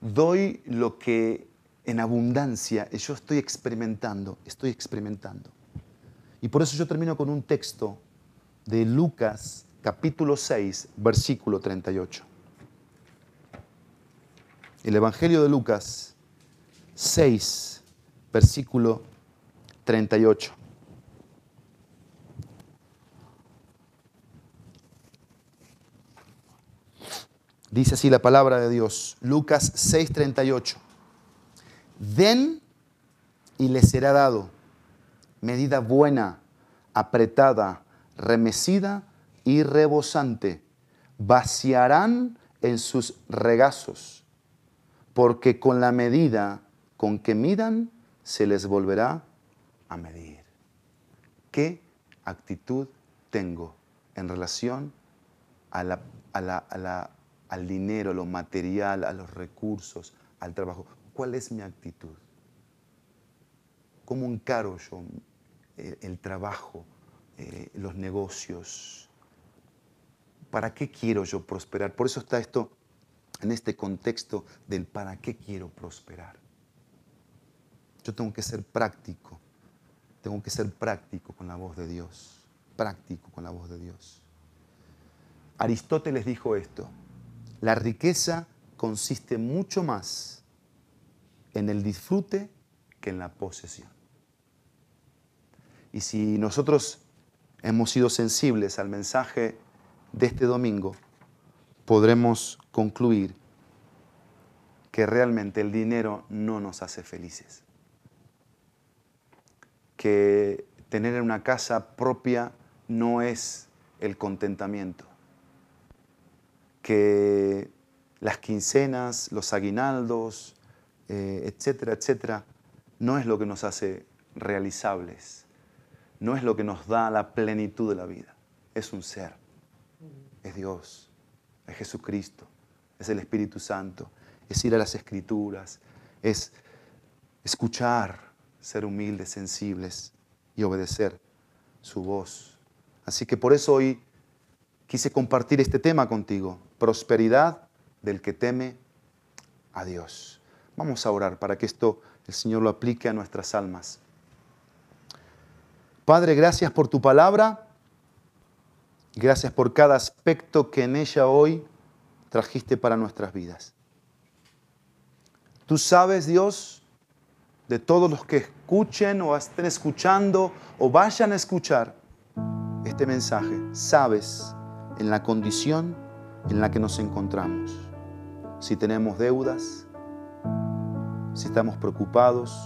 S1: Doy lo que en abundancia yo estoy experimentando, estoy experimentando. Y por eso yo termino con un texto de Lucas capítulo 6, versículo 38. El Evangelio de Lucas 6, versículo 38. Dice así la palabra de Dios, Lucas 6:38. Den y les será dado medida buena, apretada, remecida y rebosante. Vaciarán en sus regazos, porque con la medida con que midan, se les volverá a medir. ¿Qué actitud tengo en relación a la, a la, a la al dinero, a lo material, a los recursos, al trabajo. ¿Cuál es mi actitud? ¿Cómo encaro yo eh, el trabajo, eh, los negocios? ¿Para qué quiero yo prosperar? Por eso está esto en este contexto del para qué quiero prosperar. Yo tengo que ser práctico, tengo que ser práctico con la voz de Dios, práctico con la voz de Dios. Aristóteles dijo esto, la riqueza consiste mucho más en el disfrute que en la posesión. Y si nosotros hemos sido sensibles al mensaje de este domingo, podremos concluir que realmente el dinero no nos hace felices. Que tener una casa propia no es el contentamiento que las quincenas, los aguinaldos, eh, etcétera, etcétera, no es lo que nos hace realizables. no es lo que nos da la plenitud de la vida, es un ser, es Dios, es Jesucristo, es el Espíritu Santo, es ir a las escrituras, es escuchar, ser humildes, sensibles y obedecer su voz. Así que por eso hoy quise compartir este tema contigo, prosperidad del que teme a Dios. Vamos a orar para que esto el Señor lo aplique a nuestras almas. Padre, gracias por tu palabra. Gracias por cada aspecto que en ella hoy trajiste para nuestras vidas. Tú sabes, Dios, de todos los que escuchen o estén escuchando o vayan a escuchar este mensaje, sabes en la condición en la que nos encontramos. Si tenemos deudas, si estamos preocupados,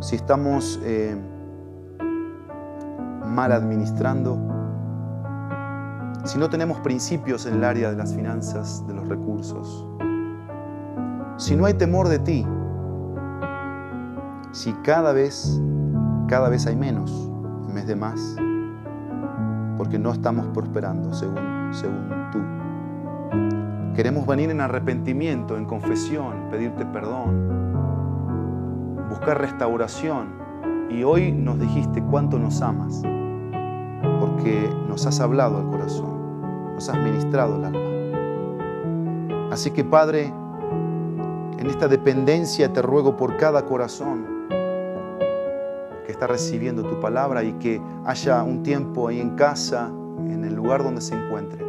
S1: si estamos eh, mal administrando, si no tenemos principios en el área de las finanzas, de los recursos, si no hay temor de ti, si cada vez, cada vez hay menos en vez de más, porque no estamos prosperando según, según tú. Queremos venir en arrepentimiento, en confesión, pedirte perdón, buscar restauración. Y hoy nos dijiste cuánto nos amas, porque nos has hablado al corazón, nos has ministrado el alma. Así que Padre, en esta dependencia te ruego por cada corazón que está recibiendo tu palabra y que haya un tiempo ahí en casa, en el lugar donde se encuentren,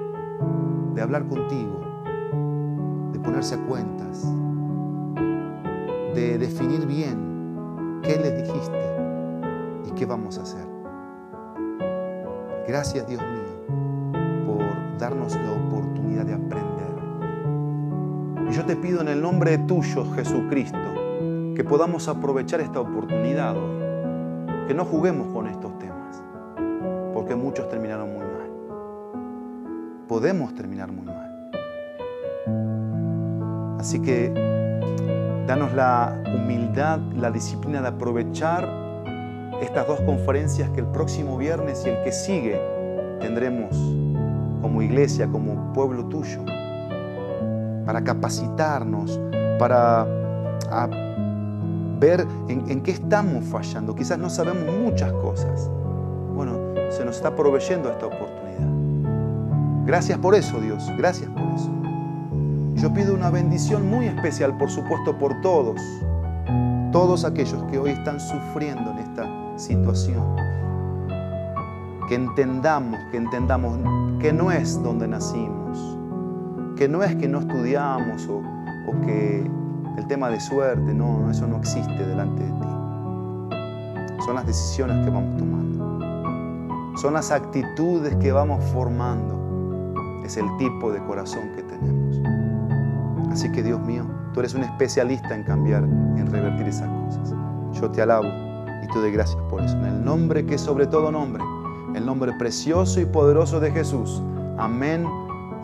S1: de hablar contigo, de ponerse a cuentas, de definir bien qué les dijiste y qué vamos a hacer. Gracias Dios mío por darnos la oportunidad de aprender. Y yo te pido en el nombre tuyo, Jesucristo, que podamos aprovechar esta oportunidad hoy que no juguemos con estos temas, porque muchos terminaron muy mal. Podemos terminar muy mal. Así que danos la humildad, la disciplina de aprovechar estas dos conferencias que el próximo viernes y el que sigue tendremos como iglesia, como pueblo tuyo, para capacitarnos, para ver en, qué estamos fallando. Quizás no sabemos muchas cosas. Bueno, se nos está proveyendo esta oportunidad. Gracias por eso, Dios. Gracias por eso. Yo pido una bendición muy especial, por supuesto, por todos. Todos aquellos que hoy están sufriendo en esta situación. Que entendamos, que entendamos que no es donde nacimos. Que no es que no estudiamos o, o que el tema de suerte, no, eso no existe delante de ti. Son las decisiones que vamos tomando. Son las actitudes que vamos formando. Es el tipo de corazón que tenemos. Así que Dios mío, tú eres un especialista en cambiar, en revertir esas cosas. Yo te alabo y te doy gracias por eso. En el nombre que es sobre todo nombre, el nombre precioso y poderoso de Jesús. Amén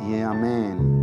S1: y amén.